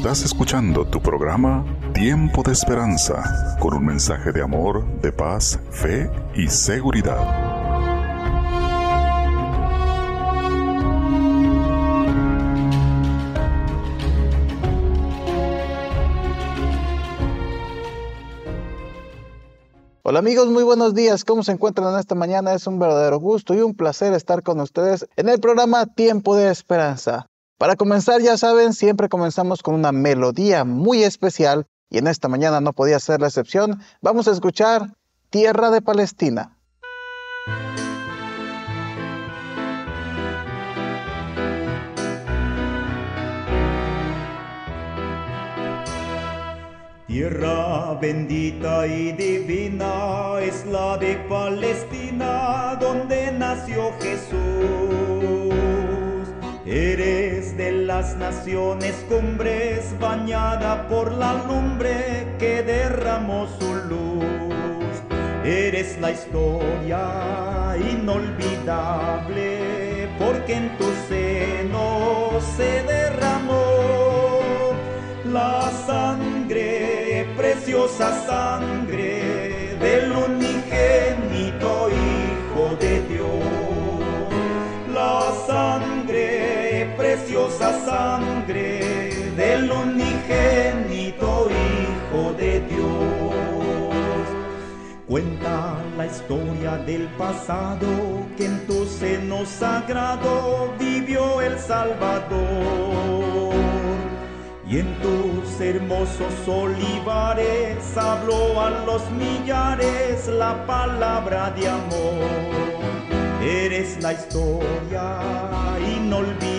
Estás escuchando tu programa Tiempo de Esperanza con un mensaje de amor, de paz, fe y seguridad. Hola amigos, muy buenos días. ¿Cómo se encuentran esta mañana? Es un verdadero gusto y un placer estar con ustedes en el programa Tiempo de Esperanza. Para comenzar, ya saben, siempre comenzamos con una melodía muy especial y en esta mañana no podía ser la excepción. Vamos a escuchar Tierra de Palestina. Tierra bendita y divina es la de Palestina, donde nació Jesús. Eres de las naciones cumbres, bañada por la lumbre que derramó su luz. Eres la historia inolvidable, porque en tu seno se derramó la sangre, preciosa sangre del unigénito preciosa sangre del unigénito Hijo de Dios. Cuenta la historia del pasado que en tu seno sagrado vivió el Salvador. Y en tus hermosos olivares habló a los millares la palabra de amor. Eres la historia inolvidable,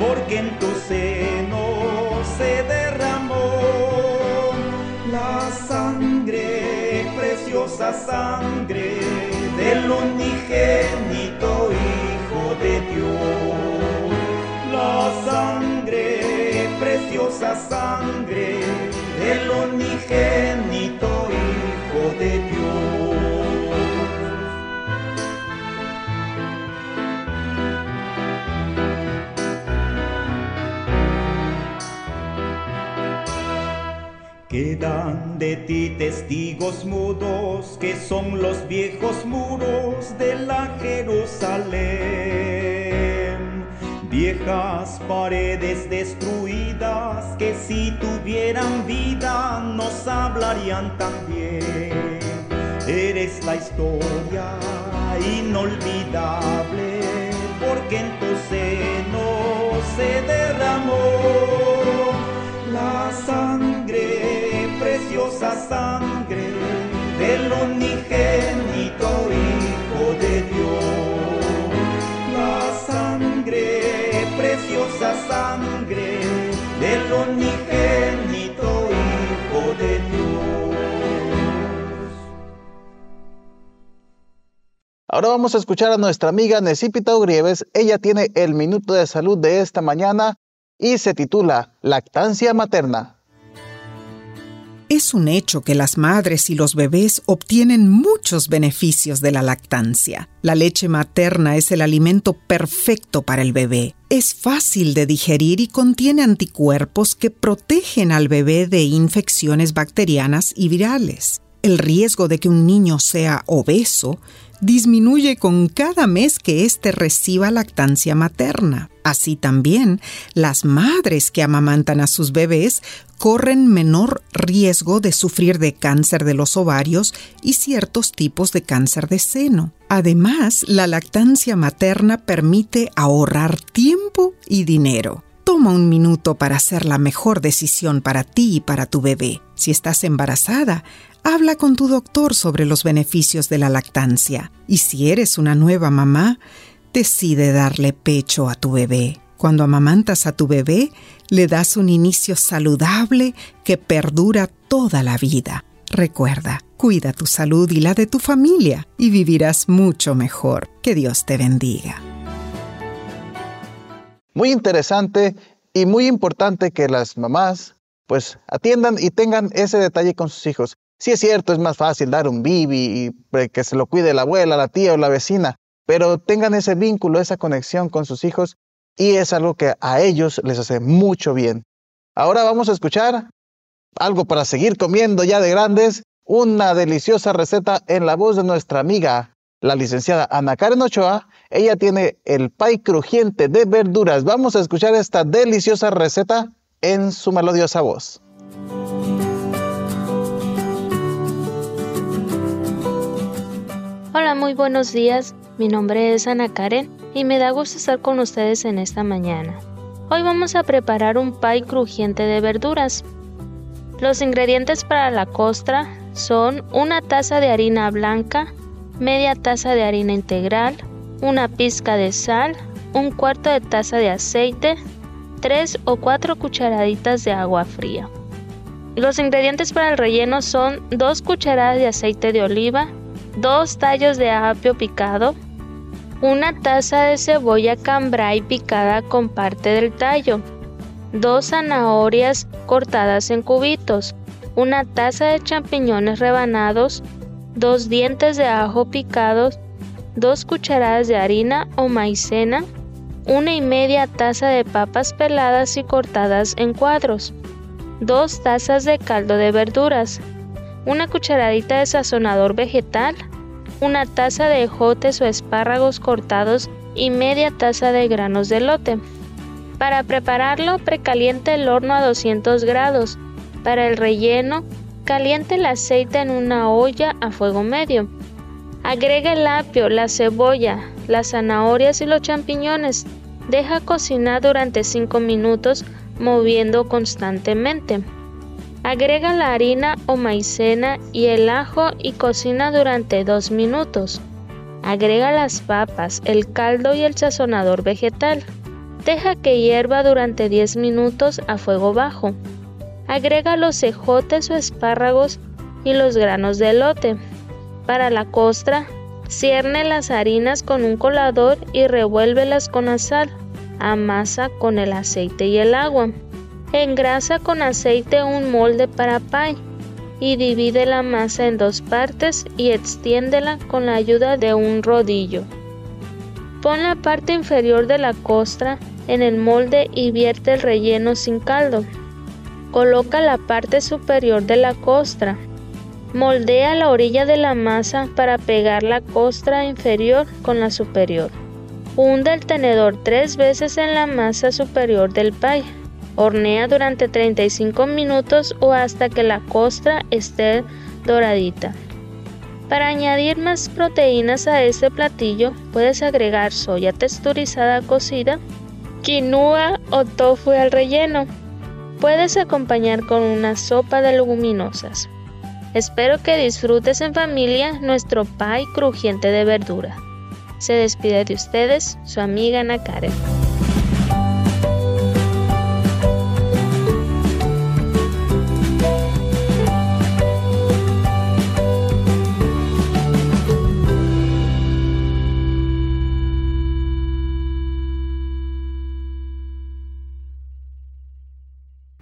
porque en tu seno se derramó la sangre, preciosa sangre del unigénito Hijo de Dios. La sangre, preciosa sangre del unigénito Quedan de ti testigos mudos que son los viejos muros de la Jerusalén. Viejas paredes destruidas que si tuvieran vida nos hablarían también. Eres la historia inolvidable porque en tu seno se derramó la sangre, preciosa sangre del unigénito Hijo de Dios. La sangre, preciosa sangre del unigénito Hijo de Dios. Ahora vamos a escuchar a nuestra amiga Necipita Ugrieves. Ella tiene el minuto de salud de esta mañana y se titula Lactancia Materna. Es un hecho que las madres y los bebés obtienen muchos beneficios de la lactancia. La leche materna es el alimento perfecto para el bebé. Es fácil de digerir y contiene anticuerpos que protegen al bebé de infecciones bacterianas y virales. El riesgo de que un niño sea obeso disminuye con cada mes que éste reciba lactancia materna. Así también, las madres que amamantan a sus bebés corren menor riesgo de sufrir de cáncer de los ovarios y ciertos tipos de cáncer de seno. Además, la lactancia materna permite ahorrar tiempo y dinero. Toma un minuto para hacer la mejor decisión para ti y para tu bebé. Si estás embarazada, habla con tu doctor sobre los beneficios de la lactancia. Y si eres una nueva mamá, decide darle pecho a tu bebé. Cuando amamantas a tu bebé, le das un inicio saludable que perdura toda la vida. Recuerda, cuida tu salud y la de tu familia y vivirás mucho mejor. Que Dios te bendiga. Muy interesante y muy importante que las mamás pues atiendan y tengan ese detalle con sus hijos. Sí es cierto, es más fácil dar un bibi y que se lo cuide la abuela, la tía o la vecina, pero tengan ese vínculo, esa conexión con sus hijos y es algo que a ellos les hace mucho bien. Ahora vamos a escuchar algo para seguir comiendo ya de grandes, una deliciosa receta en la voz de nuestra amiga, la licenciada Ana Karen Ochoa. Ella tiene el pay crujiente de verduras. Vamos a escuchar esta deliciosa receta en su melodiosa voz. Hola, muy buenos días. Mi nombre es Ana Karen y me da gusto estar con ustedes en esta mañana. Hoy vamos a preparar un pie crujiente de verduras. Los ingredientes para la costra son una taza de harina blanca, media taza de harina integral, una pizca de sal, un cuarto de taza de aceite, tres o cuatro cucharaditas de agua fría. Los ingredientes para el relleno son dos cucharadas de aceite de oliva, dos tallos de apio picado, una taza de cebolla cambray picada con parte del tallo, dos zanahorias cortadas en cubitos, una taza de champiñones rebanados, dos dientes de ajo picados, dos cucharadas de harina o maicena, una y media taza de papas peladas y cortadas en cuadros, dos tazas de caldo de verduras, una cucharadita de sazonador vegetal, una taza de ejotes o espárragos cortados y media taza de granos de lote. Para prepararlo, precaliente el horno a 200 grados. Para el relleno, caliente el aceite en una olla a fuego medio. Agrega el apio, la cebolla, las zanahorias y los champiñones. Deja cocinar durante 5 minutos moviendo constantemente. Agrega la harina o maicena y el ajo y cocina durante 2 minutos. Agrega las papas, el caldo y el sazonador vegetal. Deja que hierva durante 10 minutos a fuego bajo. Agrega los cejotes o espárragos y los granos de elote. Para la costra, cierne las harinas con un colador y revuélvelas con la sal. Amasa con el aceite y el agua. Engrasa con aceite un molde para pie y divide la masa en dos partes y extiéndela con la ayuda de un rodillo. Pon la parte inferior de la costra en el molde y vierte el relleno sin caldo. Coloca la parte superior de la costra. Moldea la orilla de la masa para pegar la costra inferior con la superior. Hunde el tenedor tres veces en la masa superior del pie. Hornea durante 35 minutos o hasta que la costra esté doradita. Para añadir más proteínas a este platillo, puedes agregar soya texturizada cocida, quinoa o tofu al relleno. Puedes acompañar con una sopa de leguminosas. Espero que disfrutes en familia nuestro pie crujiente de verdura. Se despide de ustedes su amiga Ana.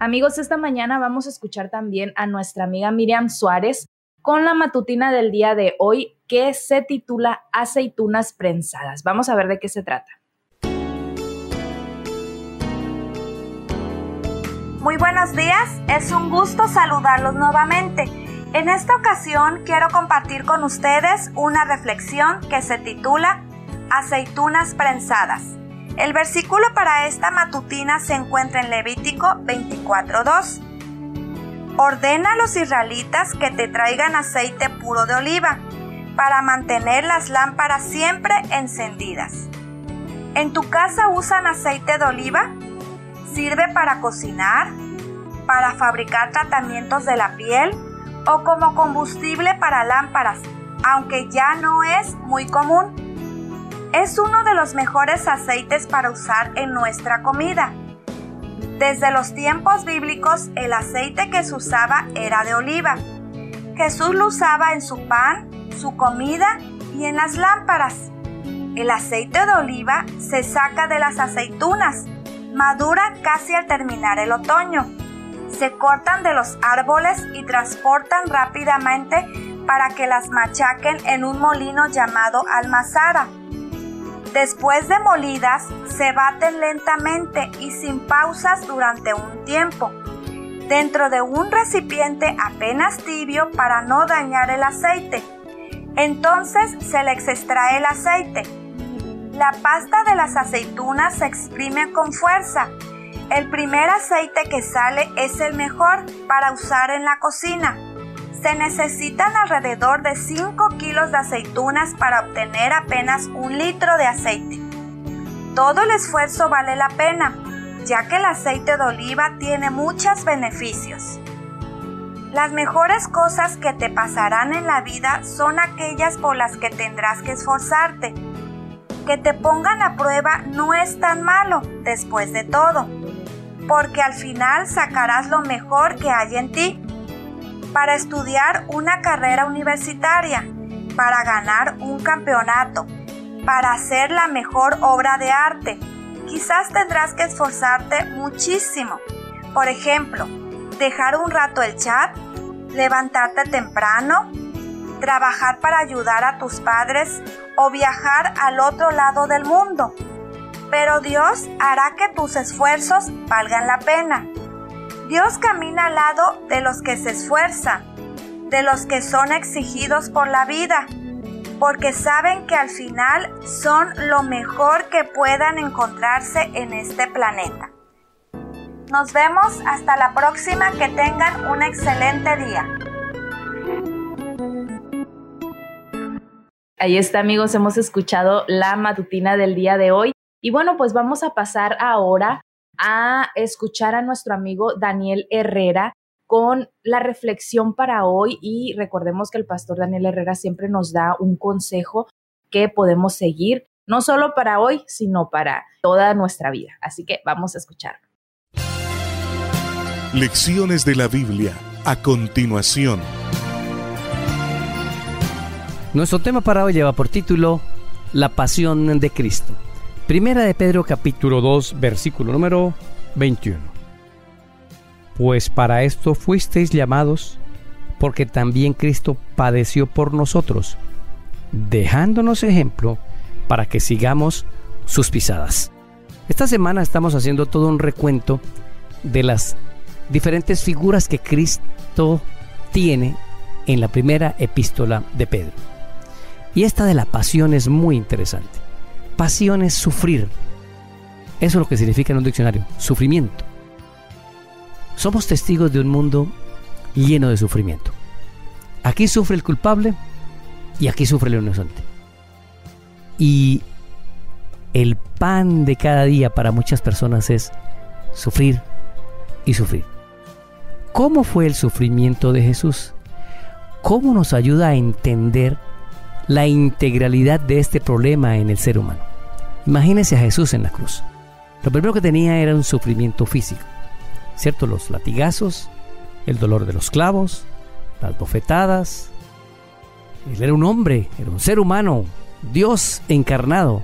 Amigos, esta mañana vamos a escuchar también a nuestra amiga Miriam Suárez con la matutina del día de hoy que se titula Aceitunas prensadas. Vamos a ver de qué se trata. Muy buenos días, es un gusto saludarlos nuevamente. En esta ocasión quiero compartir con ustedes una reflexión que se titula Aceitunas prensadas. El versículo para esta matutina se encuentra en Levítico 24.2. Ordena a los israelitas que te traigan aceite puro de oliva para mantener las lámparas siempre encendidas. ¿En tu casa usan aceite de oliva? ¿Sirve para cocinar? ¿Para fabricar tratamientos de la piel? ¿O como combustible para lámparas, aunque ya no es muy común? Es uno de los mejores aceites para usar en nuestra comida. Desde los tiempos bíblicos el aceite que se usaba era de oliva. Jesús lo usaba en su pan, su comida y en las lámparas. El aceite de oliva se saca de las aceitunas, madura casi al terminar el otoño. Se cortan de los árboles y transportan rápidamente para que las machaquen en un molino llamado almazara. Después de molidas, se baten lentamente y sin pausas durante un tiempo. dentro de un recipiente apenas tibio para no dañar el aceite. Entonces se les extrae el aceite. La pasta de las aceitunas se exprime con fuerza. El primer aceite que sale es el mejor para usar en la cocina. Se necesitan alrededor de 5 kilos de aceitunas para obtener apenas un litro de aceite. Todo el esfuerzo vale la pena, ya que el aceite de oliva tiene muchos beneficios. Las mejores cosas que te pasarán en la vida son aquellas por las que tendrás que esforzarte. Que te pongan a prueba no es tan malo, después de todo, porque al final sacarás lo mejor que hay en ti para estudiar una carrera universitaria, para ganar un campeonato, para hacer la mejor obra de arte. Quizás tendrás que esforzarte muchísimo. Por ejemplo, dejar un rato el chat, levantarte temprano, trabajar para ayudar a tus padres o viajar al otro lado del mundo. Pero Dios hará que tus esfuerzos valgan la pena. Dios camina al lado de los que se esfuerzan, de los que son exigidos por la vida, porque saben que al final son lo mejor que puedan encontrarse en este planeta. Nos vemos hasta la próxima, que tengan un excelente día. Ahí está amigos, hemos escuchado la matutina del día de hoy. Y bueno, pues vamos a pasar ahora a escuchar a nuestro amigo Daniel Herrera con la reflexión para hoy y recordemos que el pastor Daniel Herrera siempre nos da un consejo que podemos seguir, no solo para hoy, sino para toda nuestra vida. Así que vamos a escuchar. Lecciones de la Biblia a continuación. Nuestro tema para hoy lleva por título La pasión de Cristo. Primera de Pedro capítulo 2 versículo número 21. Pues para esto fuisteis llamados, porque también Cristo padeció por nosotros, dejándonos ejemplo para que sigamos sus pisadas. Esta semana estamos haciendo todo un recuento de las diferentes figuras que Cristo tiene en la primera epístola de Pedro. Y esta de la pasión es muy interesante. Pasión es sufrir. Eso es lo que significa en un diccionario, sufrimiento. Somos testigos de un mundo lleno de sufrimiento. Aquí sufre el culpable y aquí sufre el inocente. Y el pan de cada día para muchas personas es sufrir y sufrir. ¿Cómo fue el sufrimiento de Jesús? ¿Cómo nos ayuda a entender la integralidad de este problema en el ser humano? Imagínese a Jesús en la cruz. Lo primero que tenía era un sufrimiento físico, ¿cierto? Los latigazos, el dolor de los clavos, las bofetadas. Él era un hombre, era un ser humano, Dios encarnado.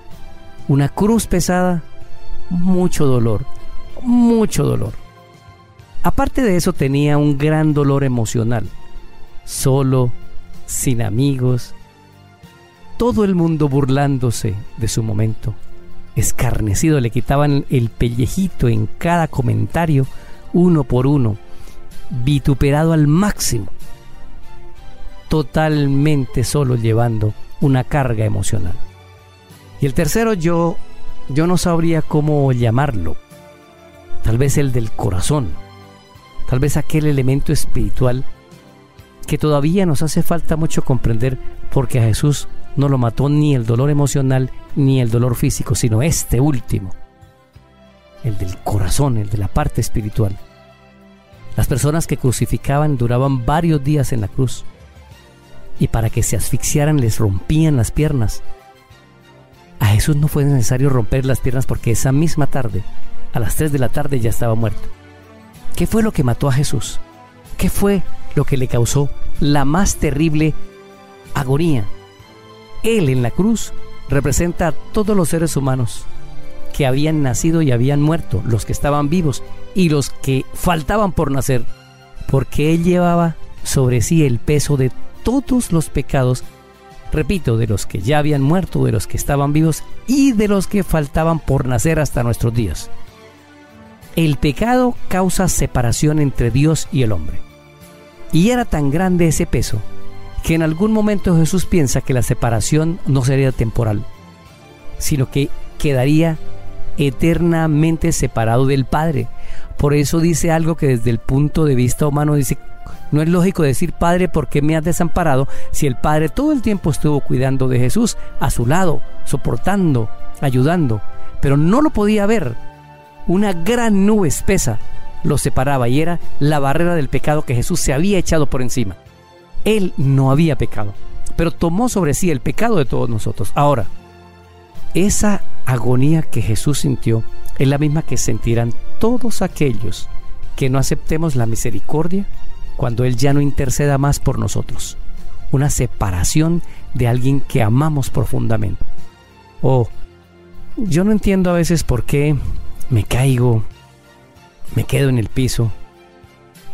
Una cruz pesada, mucho dolor, mucho dolor. Aparte de eso tenía un gran dolor emocional, solo, sin amigos, todo el mundo burlándose de su momento escarnecido, le quitaban el pellejito en cada comentario, uno por uno, vituperado al máximo, totalmente solo llevando una carga emocional. Y el tercero yo, yo no sabría cómo llamarlo, tal vez el del corazón, tal vez aquel elemento espiritual que todavía nos hace falta mucho comprender porque a Jesús no lo mató ni el dolor emocional ni el dolor físico, sino este último, el del corazón, el de la parte espiritual. Las personas que crucificaban duraban varios días en la cruz y para que se asfixiaran les rompían las piernas. A Jesús no fue necesario romper las piernas porque esa misma tarde, a las 3 de la tarde, ya estaba muerto. ¿Qué fue lo que mató a Jesús? ¿Qué fue lo que le causó la más terrible agonía? Él en la cruz representa a todos los seres humanos que habían nacido y habían muerto, los que estaban vivos y los que faltaban por nacer, porque Él llevaba sobre sí el peso de todos los pecados, repito, de los que ya habían muerto, de los que estaban vivos y de los que faltaban por nacer hasta nuestros días. El pecado causa separación entre Dios y el hombre. Y era tan grande ese peso que en algún momento Jesús piensa que la separación no sería temporal, sino que quedaría eternamente separado del Padre. Por eso dice algo que desde el punto de vista humano dice, no es lógico decir, Padre, ¿por qué me has desamparado? Si el Padre todo el tiempo estuvo cuidando de Jesús, a su lado, soportando, ayudando, pero no lo podía ver. Una gran nube espesa lo separaba y era la barrera del pecado que Jesús se había echado por encima. Él no había pecado, pero tomó sobre sí el pecado de todos nosotros. Ahora, esa agonía que Jesús sintió es la misma que sentirán todos aquellos que no aceptemos la misericordia cuando Él ya no interceda más por nosotros. Una separación de alguien que amamos profundamente. Oh, yo no entiendo a veces por qué me caigo, me quedo en el piso,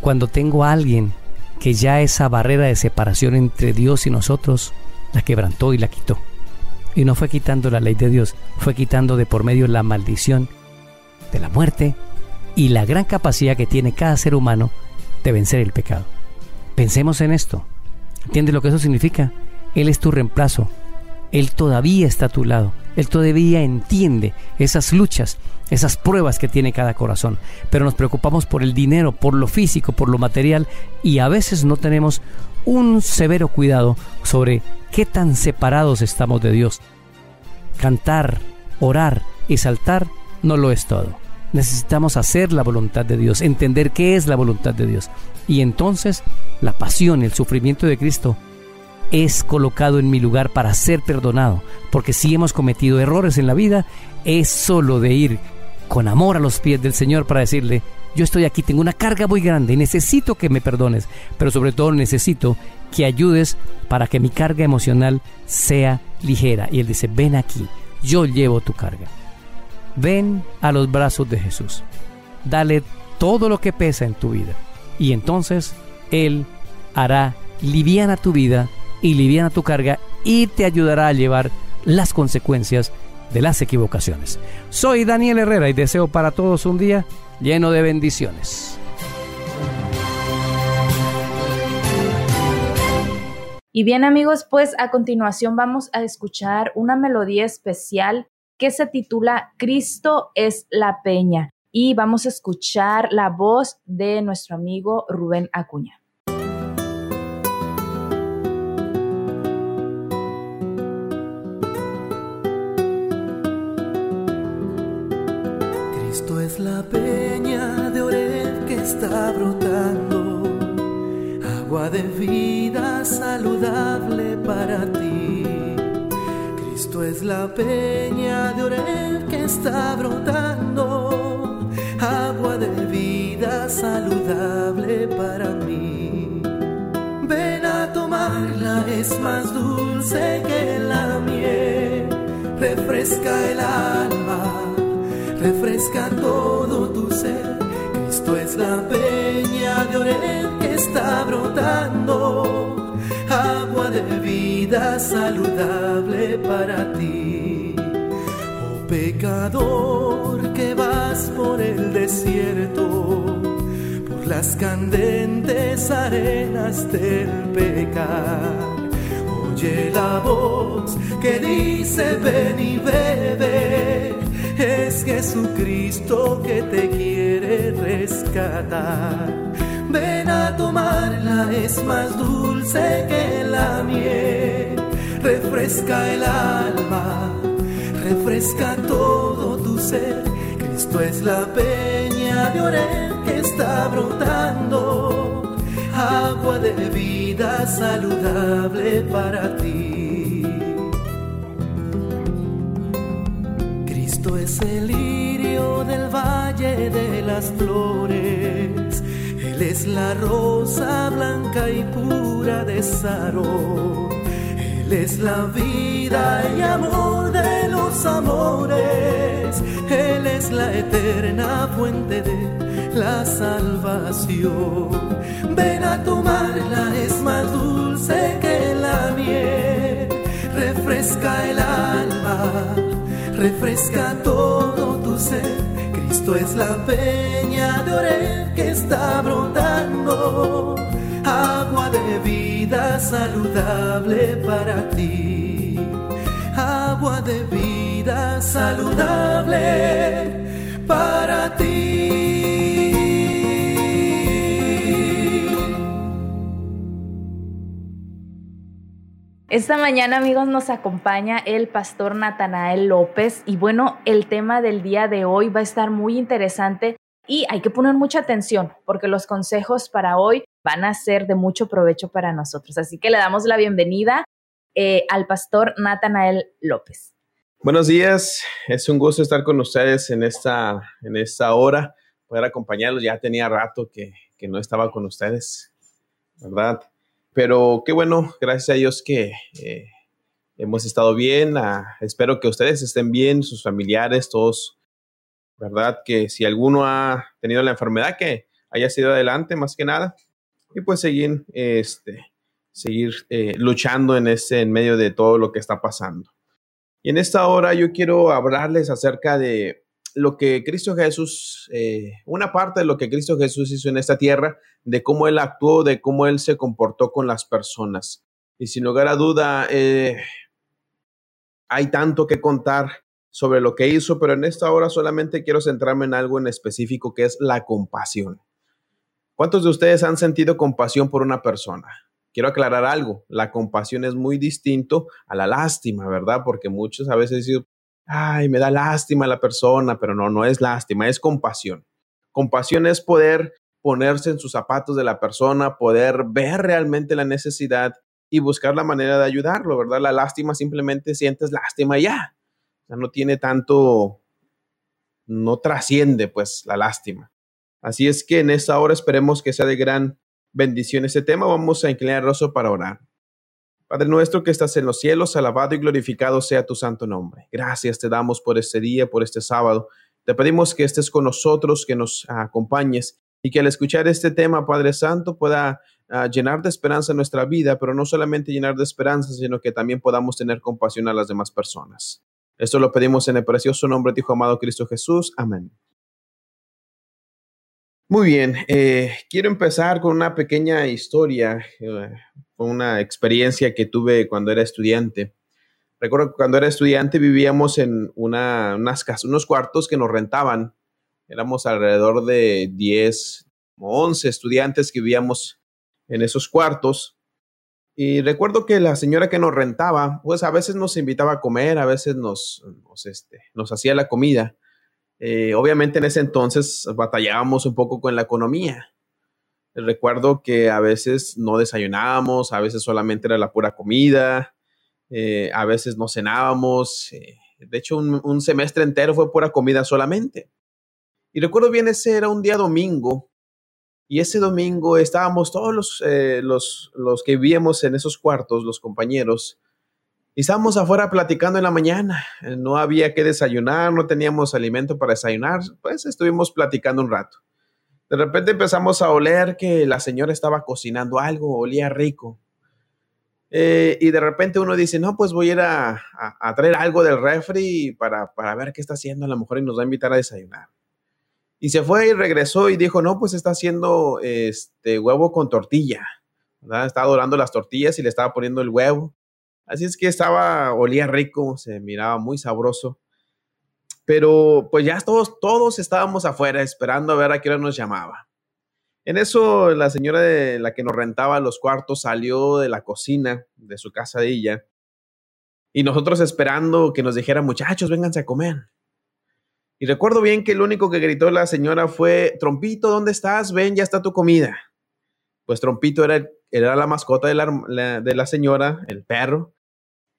cuando tengo a alguien que ya esa barrera de separación entre Dios y nosotros la quebrantó y la quitó. Y no fue quitando la ley de Dios, fue quitando de por medio la maldición de la muerte y la gran capacidad que tiene cada ser humano de vencer el pecado. Pensemos en esto. ¿Entiendes lo que eso significa? Él es tu reemplazo. Él todavía está a tu lado. Él todavía entiende esas luchas, esas pruebas que tiene cada corazón. Pero nos preocupamos por el dinero, por lo físico, por lo material y a veces no tenemos un severo cuidado sobre qué tan separados estamos de Dios. Cantar, orar y saltar no lo es todo. Necesitamos hacer la voluntad de Dios, entender qué es la voluntad de Dios. Y entonces la pasión, el sufrimiento de Cristo es colocado en mi lugar para ser perdonado. Porque si hemos cometido errores en la vida, es solo de ir con amor a los pies del Señor para decirle, yo estoy aquí, tengo una carga muy grande necesito que me perdones, pero sobre todo necesito que ayudes para que mi carga emocional sea ligera. Y Él dice, ven aquí, yo llevo tu carga. Ven a los brazos de Jesús. Dale todo lo que pesa en tu vida. Y entonces Él hará liviana tu vida y liviana tu carga y te ayudará a llevar las consecuencias de las equivocaciones. Soy Daniel Herrera y deseo para todos un día lleno de bendiciones. Y bien amigos, pues a continuación vamos a escuchar una melodía especial que se titula Cristo es la Peña y vamos a escuchar la voz de nuestro amigo Rubén Acuña. La peña de Orel que está brotando, agua de vida saludable para ti. Cristo es la peña de Orel que está brotando, agua de vida saludable para mí. Ven a tomarla, es más dulce que la miel, refresca el alma refresca todo tu ser. Cristo es la peña de Orel que está brotando, agua de vida saludable para ti. Oh pecador que vas por el desierto, por las candentes arenas del pecado. Oye la voz que dice ven y bebe es Jesucristo que te quiere rescatar. Ven a tomarla, es más dulce que la miel. Refresca el alma, refresca todo tu ser. Cristo es la peña de Orel que está brotando. Agua de vida saludable para ti. Flores. Él es la rosa blanca y pura de Sarón. Él es la vida y amor de los amores. Él es la eterna fuente de la salvación. Ven a tomarla, es más dulce que la miel. Refresca el alma refresca todo tu ser. Cristo es la peña de Oreb que está brotando, agua de vida saludable para ti, agua de vida saludable para ti. Esta mañana, amigos, nos acompaña el pastor Natanael López y bueno, el tema del día de hoy va a estar muy interesante y hay que poner mucha atención porque los consejos para hoy van a ser de mucho provecho para nosotros. Así que le damos la bienvenida eh, al pastor Natanael López. Buenos días, es un gusto estar con ustedes en esta, en esta hora, poder acompañarlos. Ya tenía rato que, que no estaba con ustedes, ¿verdad? Pero qué bueno, gracias a Dios que eh, hemos estado bien. Espero que ustedes estén bien, sus familiares, todos, ¿verdad? Que si alguno ha tenido la enfermedad, que haya sido adelante más que nada. Y pues seguir, este, seguir eh, luchando en, ese, en medio de todo lo que está pasando. Y en esta hora yo quiero hablarles acerca de lo que Cristo Jesús, eh, una parte de lo que Cristo Jesús hizo en esta tierra, de cómo Él actuó, de cómo Él se comportó con las personas. Y sin lugar a duda, eh, hay tanto que contar sobre lo que hizo, pero en esta hora solamente quiero centrarme en algo en específico que es la compasión. ¿Cuántos de ustedes han sentido compasión por una persona? Quiero aclarar algo, la compasión es muy distinto a la lástima, ¿verdad? Porque muchos a veces ay, me da lástima la persona, pero no, no es lástima, es compasión. Compasión es poder ponerse en sus zapatos de la persona, poder ver realmente la necesidad y buscar la manera de ayudarlo, ¿verdad? La lástima simplemente sientes lástima y ya. No tiene tanto, no trasciende pues la lástima. Así es que en esta hora esperemos que sea de gran bendición este tema. Vamos a inclinar el rostro para orar. Padre nuestro que estás en los cielos, alabado y glorificado sea tu santo nombre. Gracias te damos por este día, por este sábado. Te pedimos que estés con nosotros, que nos acompañes y que al escuchar este tema, Padre Santo, pueda ah, llenar de esperanza nuestra vida, pero no solamente llenar de esperanza, sino que también podamos tener compasión a las demás personas. Esto lo pedimos en el precioso nombre de Hijo amado Cristo Jesús. Amén. Muy bien, eh, quiero empezar con una pequeña historia, eh, una experiencia que tuve cuando era estudiante. Recuerdo que cuando era estudiante vivíamos en una, unas casas, unos cuartos que nos rentaban. Éramos alrededor de 10 o 11 estudiantes que vivíamos en esos cuartos. Y recuerdo que la señora que nos rentaba, pues a veces nos invitaba a comer, a veces nos, nos, este, nos hacía la comida. Eh, obviamente en ese entonces batallábamos un poco con la economía. Recuerdo que a veces no desayunábamos, a veces solamente era la pura comida, eh, a veces no cenábamos. Eh, de hecho, un, semestre entero fue pura comida solamente. Y recuerdo bien, ese era un día domingo. Y ese domingo estábamos todos los, los, los que vivíamos en esos cuartos, los compañeros, y estábamos afuera platicando en la mañana. No había que desayunar, no teníamos alimento para desayunar. Pues estuvimos platicando un rato. De repente empezamos a oler que la señora estaba cocinando algo, olía rico. Eh, y de repente uno dice, no, pues voy a ir a, traer algo del refri para, para, ver qué está haciendo a lo mejor y nos va a invitar a desayunar. Y se fue y regresó y dijo, no, pues está haciendo este huevo con tortilla. Estaba dorando las tortillas y le estaba poniendo el huevo. Así es que estaba, olía rico, se miraba muy sabroso. Pero pues ya todos, todos estábamos afuera esperando a ver a qué hora nos llamaba. En eso la señora de la que nos rentaba los cuartos salió de la cocina de su casa de y nosotros esperando que nos dijera muchachos, vénganse a comer. Y recuerdo bien que lo único que gritó la señora fue, Trompito, ¿dónde estás? Ven, ya está tu comida. Pues Trompito era, era la mascota de de la señora, el perro,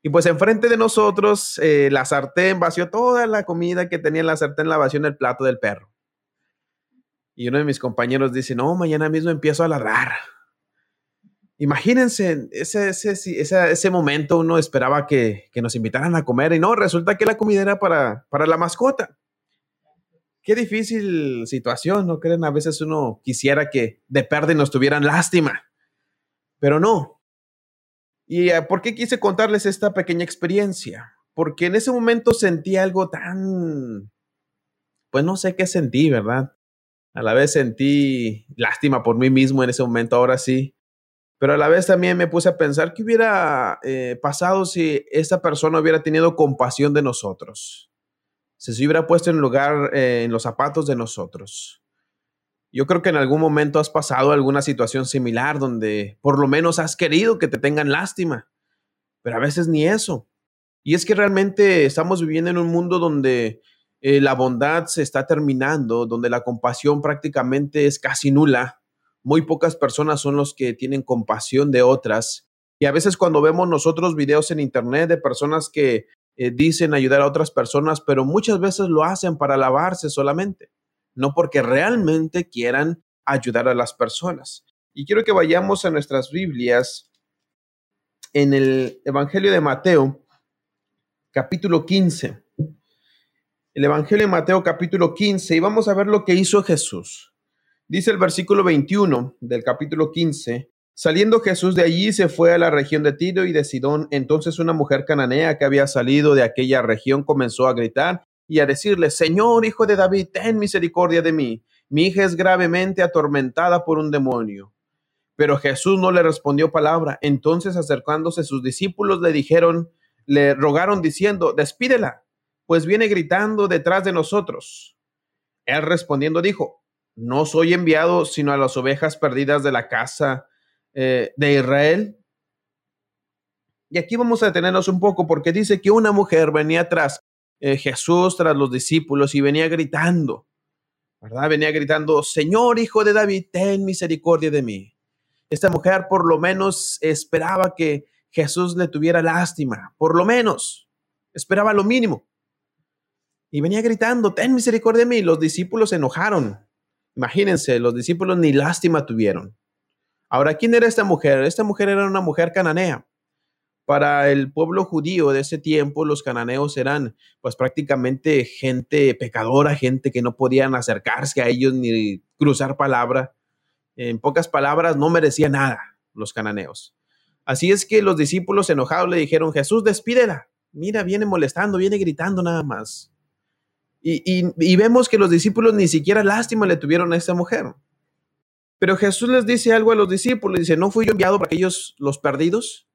y pues enfrente de nosotros, eh, la sartén vació toda la comida que tenía en la sartén, la vació en el plato del perro. Y uno de mis compañeros dice, no, mañana mismo empiezo a ladrar. Imagínense, ese, ese, ese, ese momento uno esperaba que, que, nos invitaran a comer y no, resulta que la comida era para, para la mascota. Qué difícil situación, ¿no creen? A veces uno quisiera que de perder nos tuvieran lástima, pero no, ¿Y eh, por qué quise contarles esta pequeña experiencia? Porque en ese momento sentí algo tan, pues no sé qué sentí, ¿verdad? A la vez sentí lástima por mí mismo en ese momento, ahora sí. Pero a la vez también me puse a pensar qué hubiera eh, pasado si esta persona hubiera tenido compasión de nosotros. Si se hubiera puesto en lugar, eh, en los zapatos de nosotros. Yo creo que en algún momento has pasado alguna situación similar donde por lo menos has querido que te tengan lástima, pero a veces ni eso. Y es que realmente estamos viviendo en un mundo donde eh, la bondad se está terminando, donde la compasión prácticamente es casi nula. Muy pocas personas son los que tienen compasión de otras. Y a veces cuando vemos nosotros videos en internet de personas que eh, dicen ayudar a otras personas, pero muchas veces lo hacen para alabarse solamente, no porque realmente quieran ayudar a las personas. Y quiero que vayamos a nuestras Biblias en el Evangelio de Mateo, capítulo 15 el Evangelio de Mateo capítulo 15 y vamos a ver lo que hizo Jesús. Dice el versículo 21 del capítulo 15, saliendo Jesús de allí se fue a la región de Tiro y de Sidón, entonces una mujer cananea que había salido de aquella región comenzó a gritar y a decirle, Señor, hijo de David, ten misericordia de mí, mi hija es gravemente atormentada por un demonio. Pero Jesús no le respondió palabra. Entonces acercándose sus discípulos le dijeron, le rogaron diciendo, despídela pues viene gritando detrás de nosotros. Él respondiendo dijo, no soy enviado sino a las ovejas perdidas de la casa eh, de Israel. Y aquí vamos a detenernos un poco porque dice que una mujer venía tras eh, Jesús, tras los discípulos y venía gritando, ¿verdad? Venía gritando, Señor Hijo de David, ten misericordia de mí. Esta mujer por lo menos esperaba que Jesús le tuviera lástima, por lo menos, esperaba lo mínimo y venía gritando, ten misericordia de mí. Los discípulos se enojaron. Imagínense, los discípulos ni lástima tuvieron. Ahora, ¿quién era esta mujer? Esta mujer era una mujer cananea. Para el pueblo judío de ese tiempo, los cananeos eran pues prácticamente gente pecadora, gente que no podían acercarse a ellos ni cruzar palabra. En pocas palabras, no merecía nada los cananeos. Así es que los discípulos enojados le dijeron, Jesús, despídela. Mira, viene molestando, viene gritando nada más. Y, vemos que los discípulos ni siquiera lástima le tuvieron a esta mujer. Pero Jesús les dice algo a los discípulos, dice, ¿no fui yo enviado para aquellos los perdidos?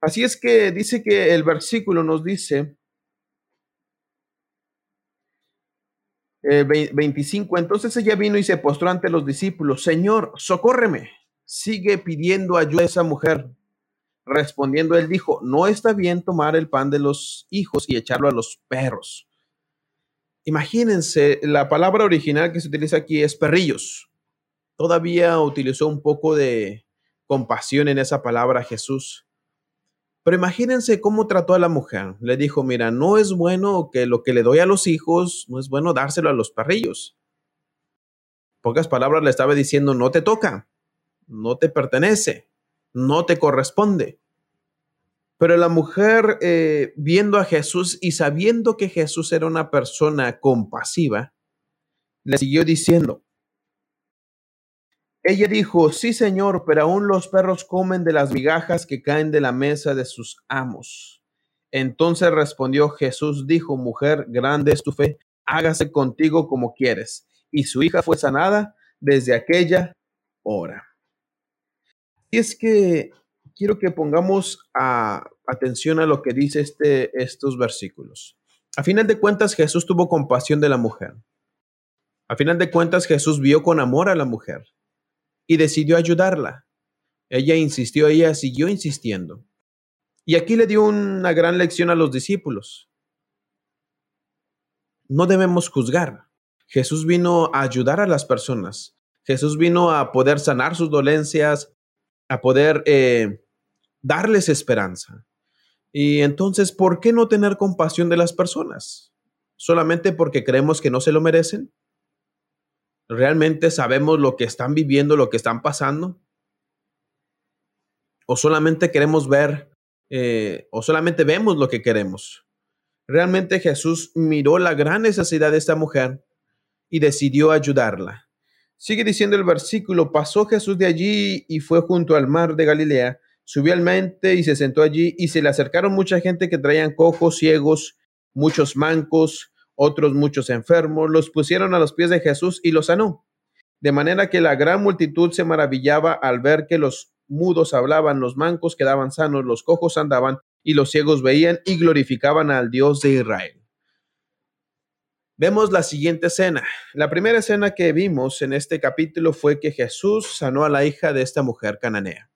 Así es que dice que el versículo nos dice, 25, eh, entonces ella vino y se postró ante los discípulos, Señor, socórreme. Sigue pidiendo ayuda a esa mujer. Respondiendo, él dijo, no está bien tomar el pan de los hijos y echarlo a los perros. Imagínense, la palabra original que se utiliza aquí es perrillos. Todavía utilizó un poco de compasión en esa palabra Jesús. Pero imagínense cómo trató a la mujer. Le dijo, mira, no es bueno que lo que le doy a los hijos, no es bueno dárselo a los perrillos. Pocas palabras le estaba diciendo, no te toca, no te pertenece, no te corresponde. Pero la mujer, eh, viendo a Jesús y sabiendo que Jesús era una persona compasiva, le siguió diciendo, ella dijo, sí señor, pero aún los perros comen de las migajas que caen de la mesa de sus amos. Entonces respondió Jesús, dijo, mujer, grande es tu fe, hágase contigo como quieres. Y su hija fue sanada desde aquella hora. Y es que quiero que pongamos atención a lo que dice este, estos versículos. A final de cuentas, Jesús tuvo compasión de la mujer. A final de cuentas, Jesús vio con amor a la mujer y decidió ayudarla. Ella insistió, ella siguió insistiendo. Y aquí le dio una gran lección a los discípulos. No debemos juzgar. Jesús vino a ayudar a las personas. Jesús vino a poder sanar sus dolencias, a poder eh, darles esperanza. Y entonces, ¿por qué no tener compasión de las personas? ¿Solamente porque creemos que no se lo merecen? ¿Realmente sabemos lo que están viviendo, lo que están pasando? ¿O solamente queremos ver, eh, o solamente vemos lo que queremos? Realmente Jesús miró la gran necesidad de esta mujer y decidió ayudarla. Sigue diciendo el versículo, pasó Jesús de allí y fue junto al mar de Galilea Subió al mente y se sentó allí y se le acercaron mucha gente que traían cojos, ciegos, muchos mancos, otros muchos enfermos, los pusieron a los pies de Jesús y los sanó. De manera que la gran multitud se maravillaba al ver que los mudos hablaban, los mancos quedaban sanos, los cojos andaban y los ciegos veían y glorificaban al Dios de Israel. Vemos la siguiente escena. La primera escena que vimos en este capítulo fue que Jesús sanó a la hija de esta mujer cananea.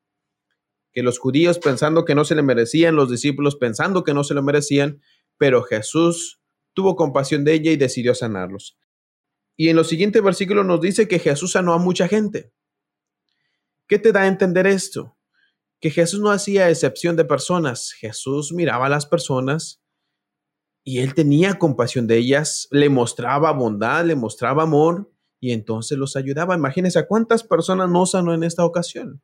Que los judíos pensando que no se le merecían, los discípulos pensando que no se lo merecían, pero Jesús tuvo compasión de ella y decidió sanarlos. Y en los siguientes versículos nos dice que Jesús sanó a mucha gente. ¿Qué te da a entender esto? Que Jesús no hacía excepción de personas. Jesús miraba a las personas y él tenía compasión de ellas, le mostraba bondad, le mostraba amor y entonces los ayudaba. Imagínense a cuántas personas no sanó en esta ocasión.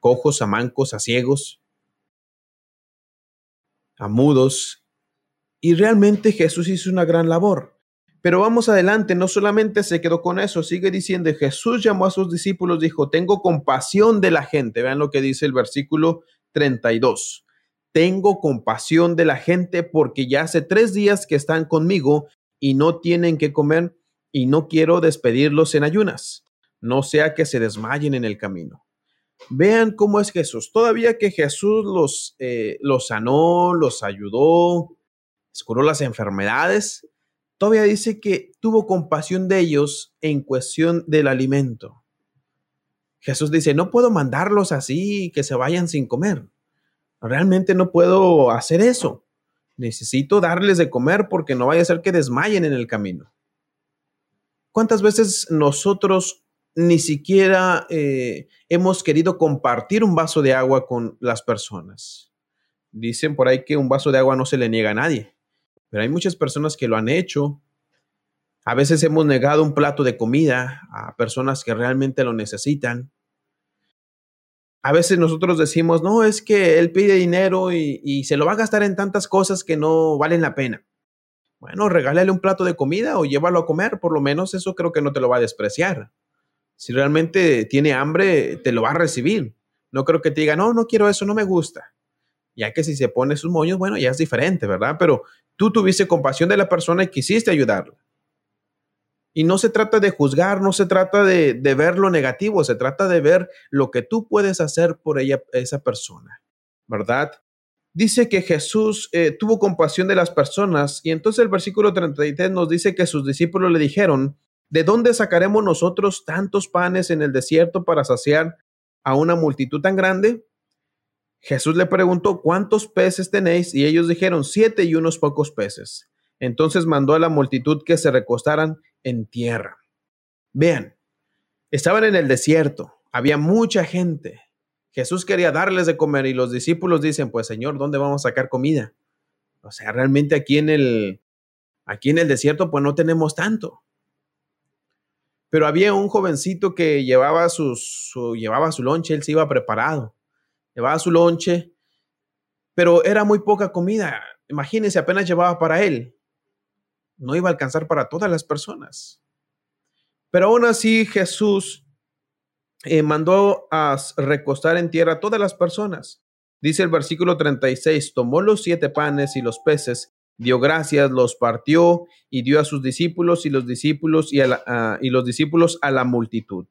Cojos, a mancos, a ciegos, a mudos. Y realmente Jesús hizo una gran labor. Pero vamos adelante, no solamente se quedó con eso, sigue diciendo, Jesús llamó a sus discípulos, dijo, tengo compasión de la gente. Vean lo que dice el versículo 32. Tengo compasión de la gente porque ya hace tres días que están conmigo y no tienen que comer y no quiero despedirlos en ayunas, no sea que se desmayen en el camino. Vean cómo es Jesús. Todavía que Jesús los, eh, los sanó, los ayudó, curó las enfermedades, todavía dice que tuvo compasión de ellos en cuestión del alimento. Jesús dice, no puedo mandarlos así, que se vayan sin comer. Realmente no puedo hacer eso. Necesito darles de comer porque no vaya a ser que desmayen en el camino. ¿Cuántas veces nosotros ni siquiera eh, hemos querido compartir un vaso de agua con las personas? Dicen por ahí que un vaso de agua no se le niega a nadie pero hay muchas personas que lo han hecho. A veces hemos negado un plato de comida a personas que realmente lo necesitan. A veces nosotros decimos, no, es que él pide dinero y, se lo va a gastar en tantas cosas que no valen la pena. Bueno, regálale un plato de comida o llévalo a comer, por lo menos eso creo que no te lo va a despreciar. Si realmente tiene hambre, te lo va a recibir. No creo que te diga, no, no quiero eso, no me gusta. Ya que si se pone sus moños, bueno, ya es diferente, ¿verdad? Pero Tú tuviste compasión de la persona y quisiste ayudarla. Y no se trata de juzgar, no se trata de, ver lo negativo, se trata de ver lo que tú puedes hacer por ella, esa persona, ¿verdad? Dice que Jesús eh, tuvo compasión de las personas y entonces el versículo 33 nos dice que sus discípulos le dijeron, ¿de dónde sacaremos nosotros tantos panes en el desierto para saciar a una multitud tan grande? Jesús le preguntó, ¿cuántos peces tenéis? Y ellos dijeron, siete y unos pocos peces. Entonces mandó a la multitud que se recostaran en tierra. Vean, estaban en el desierto, había mucha gente. Jesús quería darles de comer y los discípulos dicen, pues Señor, ¿dónde vamos a sacar comida? O sea, realmente aquí en el, aquí en el desierto pues no tenemos tanto. Pero había un jovencito que llevaba, su, llevaba su él se iba preparado llevaba su lonche, pero era muy poca comida. Imagínense, apenas llevaba para él. No iba a alcanzar para todas las personas. Pero aún así Jesús eh, mandó a recostar en tierra a todas las personas. Dice el versículo 36, tomó los siete panes y los peces, dio gracias, los partió y dio a sus discípulos y los discípulos y, y los discípulos a la multitud.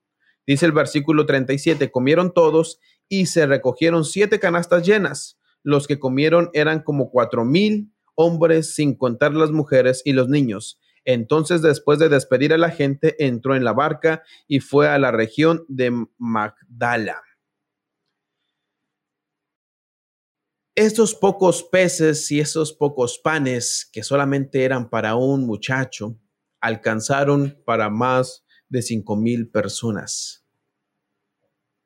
Dice el versículo 37, comieron todos y se recogieron siete canastas llenas. Los que comieron eran como cuatro mil hombres, sin contar las mujeres y los niños. Entonces, después de despedir a la gente, entró en la barca y fue a la región de Magdala. Estos pocos peces y esos pocos panes que solamente eran para un muchacho, alcanzaron para más de cinco mil personas.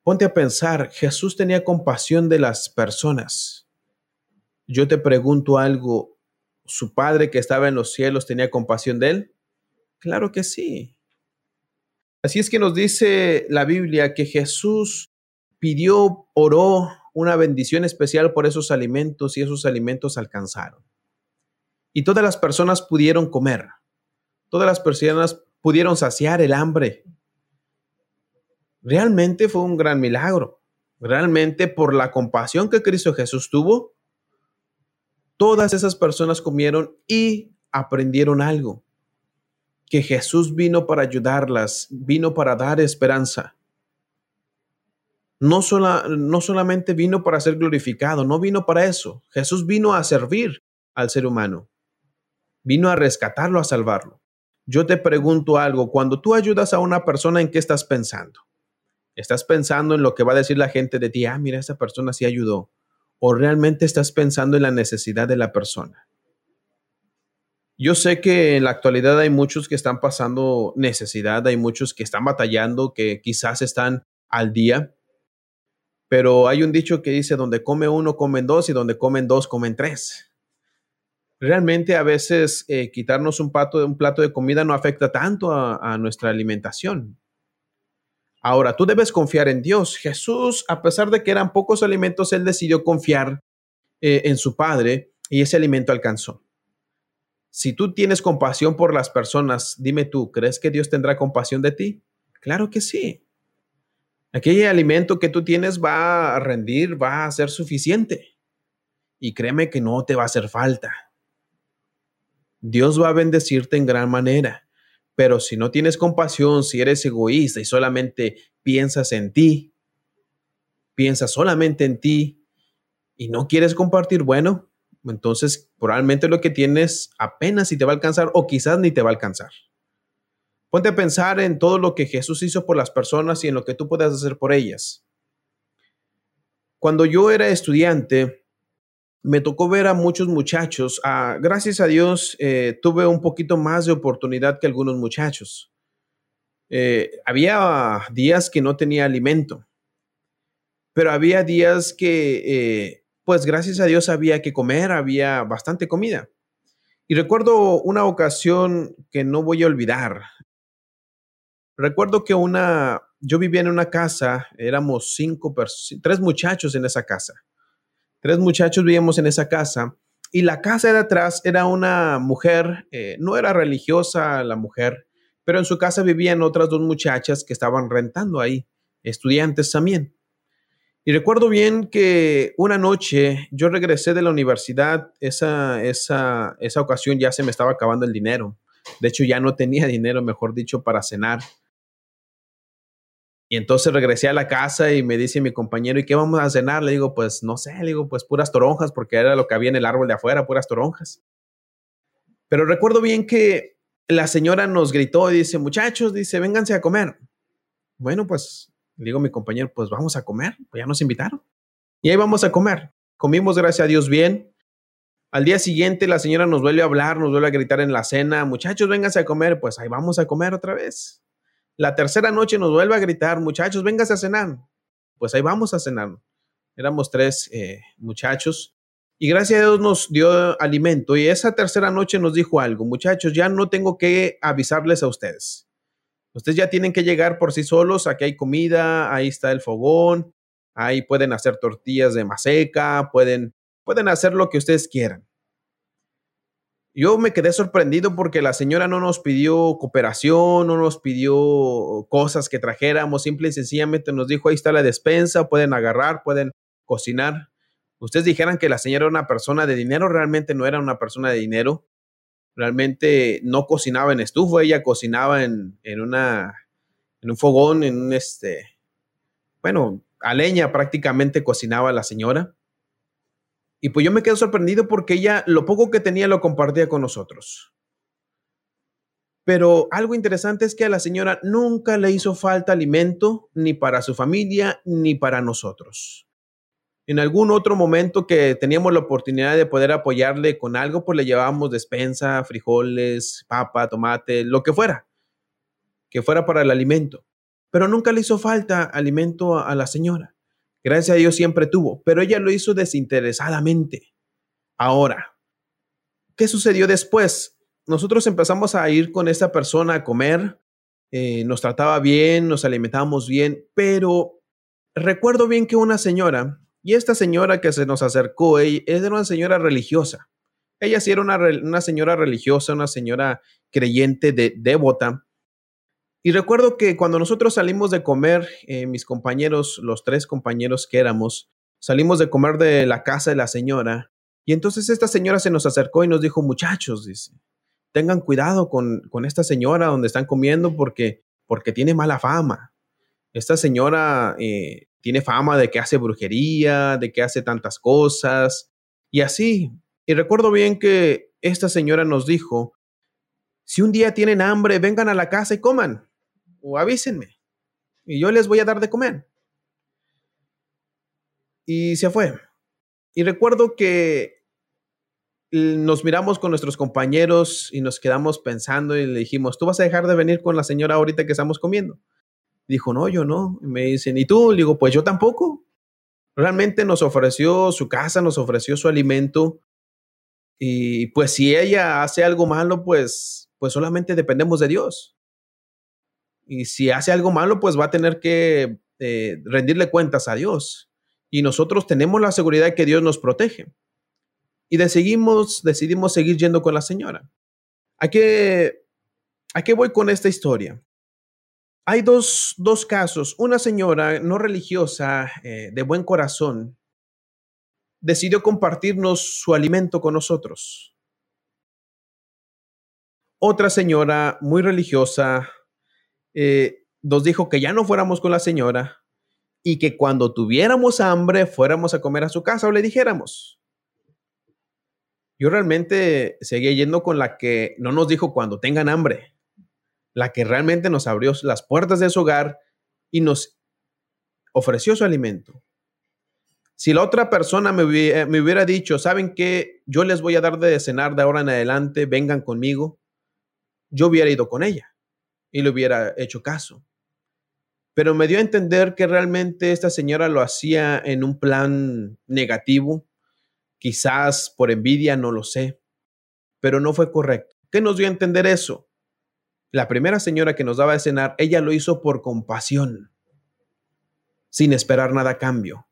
Ponte a pensar, Jesús tenía compasión de las personas. Yo te pregunto algo, ¿su Padre que estaba en los cielos tenía compasión de él? Claro que sí. Así es que nos dice la Biblia que Jesús pidió, oró una bendición especial por esos alimentos y esos alimentos alcanzaron. Y todas las personas pudieron comer. Todas las personas pudieron saciar el hambre realmente fue un gran milagro. Realmente por la compasión que Cristo Jesús tuvo, todas esas personas comieron y aprendieron algo, que Jesús vino para ayudarlas, vino para dar esperanza. No, no solamente vino para ser glorificado, no vino para eso. Jesús vino a servir al ser humano. Vino a rescatarlo, a salvarlo. Yo te pregunto algo, cuando tú ayudas a una persona, ¿en qué estás pensando? ¿Estás pensando en lo que va a decir la gente de ti? Ah, mira, esa persona sí ayudó. ¿O realmente estás pensando en la necesidad de la persona? Yo sé que en la actualidad hay muchos que están pasando necesidad, hay muchos que están batallando, que quizás están al día, pero hay un dicho que dice, donde come uno, comen dos, y donde comen dos, comen tres. Realmente a veces eh, quitarnos un plato de comida no afecta tanto a, nuestra alimentación. Ahora, tú debes confiar en Dios. Jesús, a pesar de que eran pocos alimentos, él decidió confiar eh, en su Padre y ese alimento alcanzó. Si tú tienes compasión por las personas, dime tú, ¿crees que Dios tendrá compasión de ti? Claro que sí. Aquel alimento que tú tienes va a rendir, va a ser suficiente. Y créeme que no te va a hacer falta. Dios va a bendecirte en gran manera. Pero si no tienes compasión, si eres egoísta y solamente piensas en ti, piensas solamente en ti y no quieres compartir, bueno, entonces probablemente lo que tienes apenas si te va a alcanzar o quizás ni te va a alcanzar. Ponte a pensar en todo lo que Jesús hizo por las personas y en lo que tú puedes hacer por ellas. Cuando yo era estudiante, me tocó ver a muchos muchachos. Ah, gracias a Dios, eh, tuve un poquito más de oportunidad que algunos muchachos. Eh, había días que no tenía alimento, pero había días que eh, pues gracias a Dios había que comer, había bastante comida. Y recuerdo una ocasión que no voy a olvidar. Recuerdo que una, yo vivía en una casa, éramos cinco, tres muchachos en esa casa. Tres muchachos vivíamos en esa casa y la casa de atrás era una mujer, eh, no era religiosa la mujer, pero en su casa vivían otras dos muchachas que estaban rentando ahí, estudiantes también. Y recuerdo bien que una noche yo regresé de la universidad, esa, esa, esa ocasión ya se me estaba acabando el dinero. De hecho, ya no tenía dinero, mejor dicho, para cenar. Y entonces regresé a la casa y me dice mi compañero, ¿y qué vamos a cenar? Le digo, pues no sé, le digo, pues puras toronjas, porque era lo que había en el árbol de afuera, puras toronjas. Pero recuerdo bien que la señora nos gritó y dice, muchachos, dice, vénganse a comer. Bueno, pues le digo a mi compañero, pues vamos a comer, pues ya nos invitaron. Y ahí vamos a comer. Comimos, gracias a Dios, bien. Al día siguiente la señora nos vuelve a hablar, nos vuelve a gritar en la cena, muchachos, vénganse a comer, pues ahí vamos a comer otra vez. La tercera noche nos vuelve a gritar, muchachos, vénganse a cenar, pues ahí vamos a cenar. Éramos tres eh, muchachos y gracias a Dios nos dio alimento y esa tercera noche nos dijo algo, muchachos, ya no tengo que avisarles a ustedes. Ustedes ya tienen que llegar por sí solos, aquí hay comida, ahí está el fogón, ahí pueden hacer tortillas de maseca, pueden, pueden hacer lo que ustedes quieran. Yo me quedé sorprendido porque la señora no nos pidió cooperación, no nos pidió cosas que trajéramos, simple y sencillamente nos dijo, ahí está la despensa, pueden agarrar, pueden cocinar. Ustedes dijeran que la señora era una persona de dinero, realmente no era una persona de dinero realmente no cocinaba en estufa, ella cocinaba en, una, en un fogón, en un este, bueno, a leña prácticamente cocinaba la señora. Y pues yo me quedo sorprendido porque ella lo poco que tenía lo compartía con nosotros. Pero algo interesante es que a la señora nunca le hizo falta alimento ni para su familia ni para nosotros en algún otro momento que teníamos la oportunidad de poder apoyarle con algo, pues le llevábamos despensa, frijoles, papa, tomate, lo que fuera, que fuera para el alimento. Pero nunca le hizo falta alimento a, la señora. Gracias a Dios siempre tuvo, pero ella lo hizo desinteresadamente. Ahora, ¿qué sucedió después? Nosotros empezamos a ir con esta persona a comer, eh, nos trataba bien, nos alimentábamos bien, pero recuerdo bien que una señora y esta señora que se nos acercó, ella, era una señora religiosa. Ella sí era una, señora religiosa, una señora creyente, de, devota. Y recuerdo que cuando nosotros salimos de comer, eh, mis compañeros, los tres compañeros que éramos, salimos de comer de la casa de la señora. Y entonces esta señora se nos acercó y nos dijo, muchachos, dice, tengan cuidado con, con esta señora donde están comiendo porque, porque tiene mala fama. Esta señora eh, tiene fama de que hace brujería, de que hace tantas cosas y así. Y recuerdo bien que esta señora nos dijo, si un día tienen hambre, vengan a la casa y coman o avísenme y yo les voy a dar de comer. Y se fue. Y recuerdo que nos miramos con nuestros compañeros y nos quedamos pensando y le dijimos, ¿tú vas a dejar de venir con la señora ahorita que estamos comiendo? Dijo, no, yo no. me dicen, ¿y tú? Le digo, pues yo tampoco. Realmente nos ofreció su casa, nos ofreció su alimento. Y pues si ella hace algo malo, pues, pues solamente dependemos de Dios. Y si hace algo malo, pues va a tener que eh, rendirle cuentas a Dios. Y nosotros tenemos la seguridad de que Dios nos protege. Y decidimos, decidimos seguir yendo con la señora. ¿A qué, ¿A qué voy con esta historia? Hay dos, casos. Una señora no religiosa, eh, de buen corazón, decidió compartirnos su alimento con nosotros. Otra señora muy religiosa eh, nos dijo que ya no fuéramos con la señora y que cuando tuviéramos hambre fuéramos a comer a su casa o le dijéramos. Yo realmente seguía yendo con la que no nos dijo cuando tengan hambre la que realmente nos abrió las puertas de su hogar y nos ofreció su alimento. Si la otra persona me hubiera, dicho, ¿saben qué? Yo les voy a dar de cenar de ahora en adelante, vengan conmigo, yo hubiera ido con ella y le hubiera hecho caso. Pero me dio a entender que realmente esta señora lo hacía en un plan negativo, quizás por envidia, no lo sé, pero no fue correcto. ¿Qué nos dio a entender eso? La primera señora que nos daba de cenar, ella lo hizo por compasión, sin esperar nada a cambio.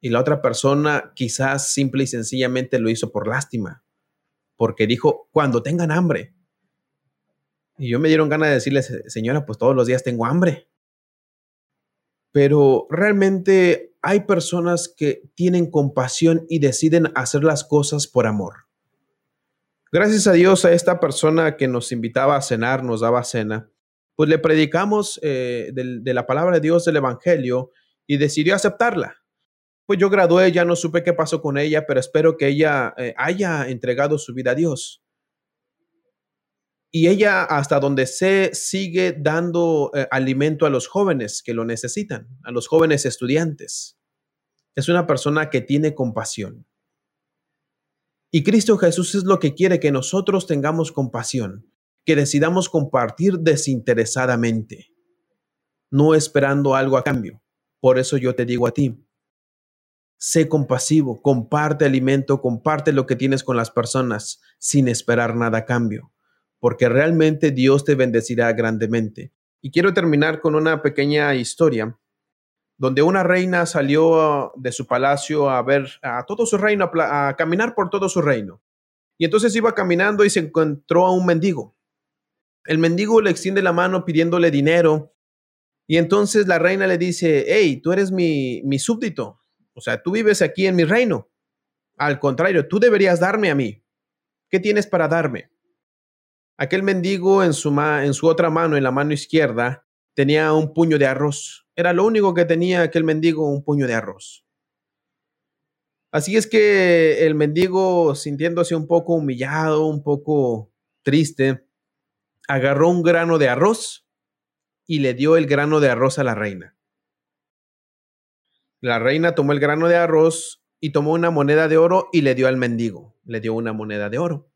Y la otra persona quizás simple y sencillamente lo hizo por lástima, porque dijo, cuando tengan hambre. Y yo me dieron ganas de decirle, señora, pues todos los días tengo hambre. Pero realmente hay personas que tienen compasión y deciden hacer las cosas por amor. Gracias a Dios a esta persona que nos invitaba a cenar, nos daba cena, pues le predicamos eh, de, la palabra de Dios del Evangelio y decidió aceptarla. Pues yo gradué, ya no supe qué pasó con ella, pero espero que ella eh, haya entregado su vida a Dios. Y ella, hasta donde se sigue dando eh, alimento a los jóvenes que lo necesitan, a los jóvenes estudiantes. Es una persona que tiene compasión. Y Cristo Jesús es lo que quiere que nosotros tengamos compasión, que decidamos compartir desinteresadamente, no esperando algo a cambio. Por eso yo te digo a ti, sé compasivo, comparte alimento, comparte lo que tienes con las personas sin esperar nada a cambio, porque realmente Dios te bendecirá grandemente. Y quiero terminar con una pequeña historia donde una reina salió de su palacio a ver a todo su reino, a, caminar por todo su reino. Y entonces iba caminando y se encontró a un mendigo. El mendigo le extiende la mano pidiéndole dinero. Y entonces la reina le dice, hey, tú eres mi, mi súbdito. O sea, tú vives aquí en mi reino. Al contrario, tú deberías darme a mí. ¿Qué tienes para darme? Aquel mendigo en su, en su otra mano, en la mano izquierda, tenía un puño de arroz. Era lo único que tenía aquel mendigo, un puño de arroz. Así es que el mendigo, sintiéndose un poco humillado, un poco triste, agarró un grano de arroz y le dio el grano de arroz a la reina. La reina tomó el grano de arroz y tomó una moneda de oro y le dio al mendigo. Le dio una moneda de oro.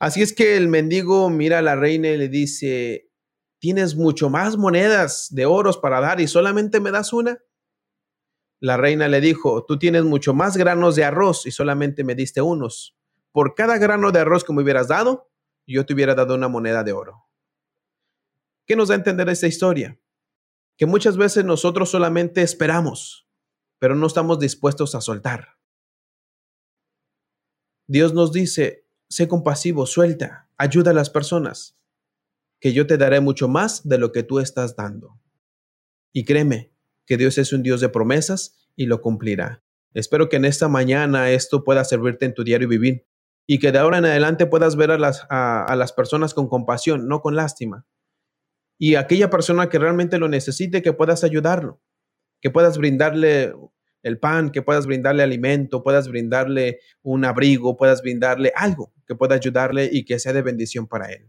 Así es que el mendigo mira a la reina y le dice, tienes mucho más monedas de oros para dar y solamente me das una? La reina le dijo, tú tienes mucho más granos de arroz y solamente me diste unos. Por cada grano de arroz que me hubieras dado, yo te hubiera dado una moneda de oro. ¿Qué nos da a entender esta historia? Que muchas veces nosotros solamente esperamos, pero no estamos dispuestos a soltar. Dios nos dice, sé compasivo, suelta, ayuda a las personas que yo te daré mucho más de lo que tú estás dando. Y créeme que Dios es un Dios de promesas y lo cumplirá. Espero que en esta mañana esto pueda servirte en tu diario vivir y que de ahora en adelante puedas ver a las, a, las personas con compasión, no con lástima. Y aquella persona que realmente lo necesite, que puedas ayudarlo, que puedas brindarle el pan, que puedas brindarle alimento, puedas brindarle un abrigo, puedas brindarle algo que pueda ayudarle y que sea de bendición para él.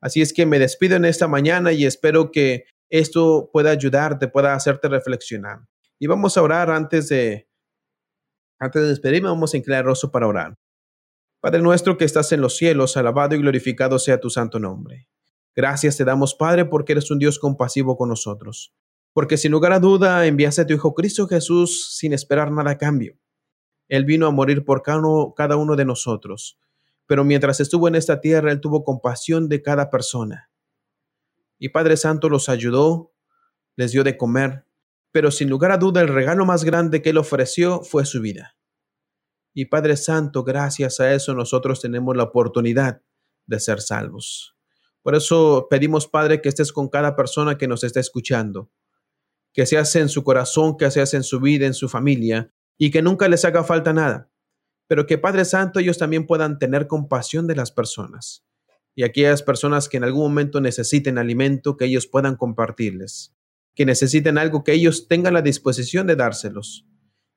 Así es que me despido en esta mañana y espero que esto pueda ayudarte, pueda hacerte reflexionar. Y vamos a orar antes de, antes de despedirme, vamos a inclinar rostro para orar. Padre nuestro que estás en los cielos, alabado y glorificado sea tu santo nombre. Gracias te damos, Padre, porque eres un Dios compasivo con nosotros. Porque sin lugar a duda enviaste a tu Hijo Cristo Jesús sin esperar nada a cambio. Él vino a morir por cada uno de nosotros. Pero mientras estuvo en esta tierra, Él tuvo compasión de cada persona. Y Padre Santo los ayudó, les dio de comer, pero sin lugar a duda el regalo más grande que Él ofreció fue su vida. Y Padre Santo, gracias a eso nosotros tenemos la oportunidad de ser salvos. Por eso pedimos, Padre, que estés con cada persona que nos está escuchando, que seas en su corazón, que seas en su vida, en su familia, y que nunca les haga falta nada, pero que Padre Santo ellos también puedan tener compasión de las personas. Y aquellas personas que en algún momento necesiten alimento, que ellos puedan compartirles, que necesiten algo, que ellos tengan la disposición de dárselos,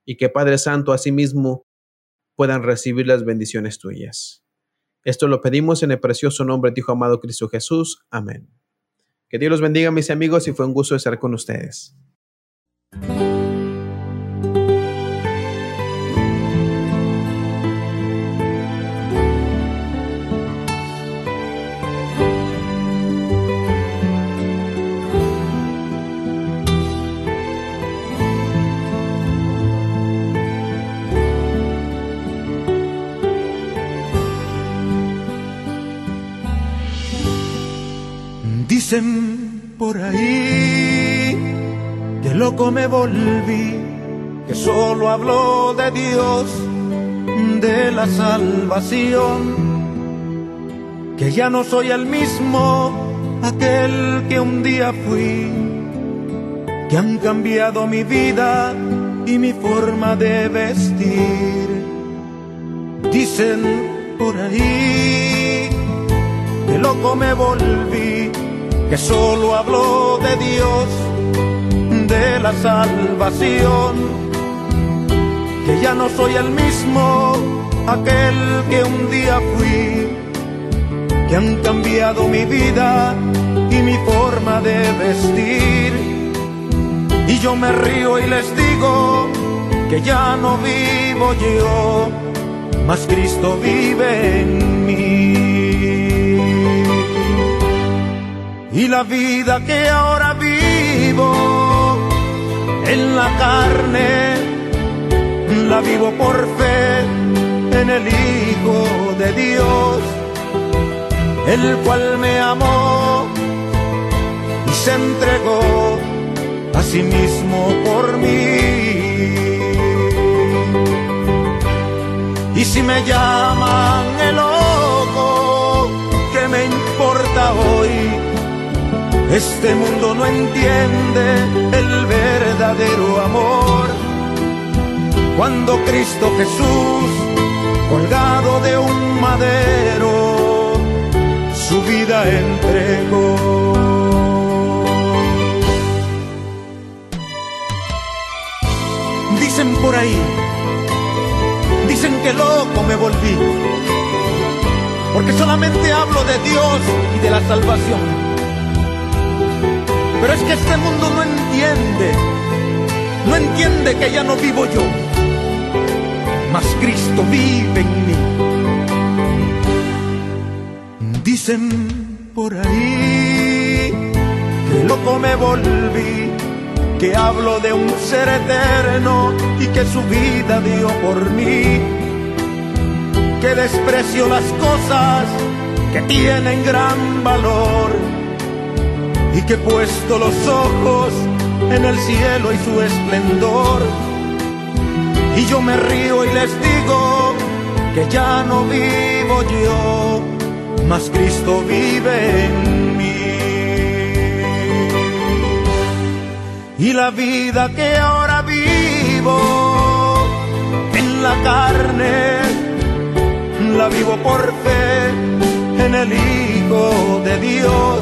y que Padre Santo asimismo puedan recibir las bendiciones tuyas. Esto lo pedimos en el precioso nombre de Hijo amado Cristo Jesús. Amén. Que Dios los bendiga, mis amigos, y fue un gusto estar con ustedes. Dicen loco me volví, que solo habló de Dios, de la salvación, que ya no soy el mismo, aquel que un día fui, que han cambiado mi vida y mi forma de vestir. Dicen por ahí que loco me volví que solo habló de Dios, la salvación, que ya no soy el mismo, aquel que un día fui, que han cambiado mi vida y mi forma de vestir. Y yo me río y les digo que ya no vivo yo, mas Cristo vive en mí y la vida que ahora vivo en la carne, la vivo por fe en el Hijo de Dios, el cual me amó y se entregó a sí mismo por mí. Y si me llaman el loco, ¿qué me importa hoy? Este mundo no entiende el verdadero amor. Cuando Cristo Jesús, colgado de un madero, su vida entregó. Dicen por ahí, dicen que loco me volví, porque solamente hablo de Dios y de la salvación pero es que este mundo no entiende, no entiende que ya no vivo yo, mas Cristo vive en mí. Dicen por ahí que loco me volví, que hablo de un ser eterno y que su vida dio por mí, que desprecio las cosas que tienen gran valor y que he puesto los ojos en el cielo y su esplendor. Y yo me río y les digo que ya no vivo yo, mas Cristo vive en mí. Y la vida que ahora vivo en la carne, la vivo por fe en el Hijo de Dios,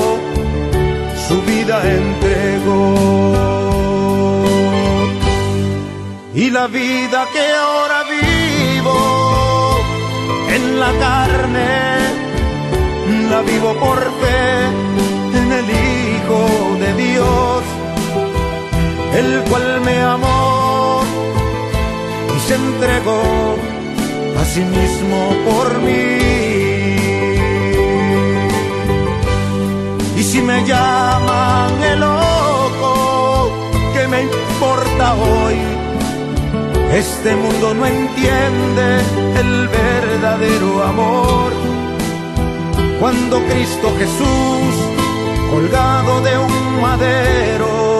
su vida entregó. Y la vida que ahora vivo en la carne, la vivo por fe en el Hijo de Dios el cual me amó y se entregó a sí mismo por mí. Si me llaman el loco, ¿qué me importa hoy? Este mundo no entiende el verdadero amor. Cuando Cristo Jesús, colgado de un madero,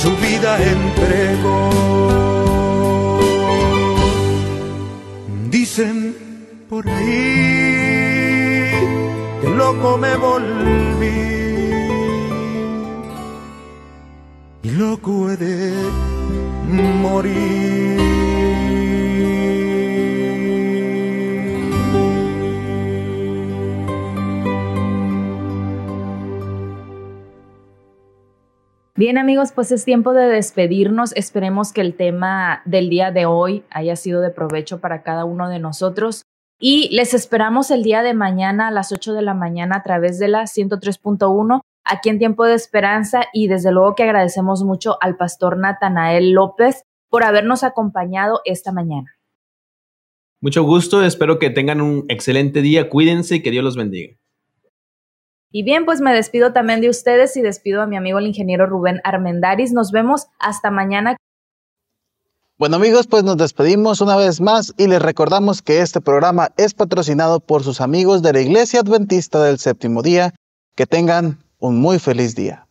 su vida entregó. Dicen por ahí que loco me volví y loco he de morir. Bien amigos, pues es tiempo de despedirnos. Esperemos que el tema del día de hoy haya sido de provecho para cada uno de nosotros. Y les esperamos el día de mañana a las 8 de la mañana a través de la 103.1 aquí en Tiempo de Esperanza y desde luego que agradecemos mucho al pastor Natanael López por habernos acompañado esta mañana. Mucho gusto, espero que tengan un excelente día, cuídense y que Dios los bendiga. Y bien, pues me despido también de ustedes y despido a mi amigo el ingeniero Rubén Armendaris. Nos vemos hasta mañana. Bueno amigos, pues nos despedimos una vez más y les recordamos que este programa es patrocinado por sus amigos de la Iglesia Adventista del Séptimo Día. Que tengan un muy feliz día.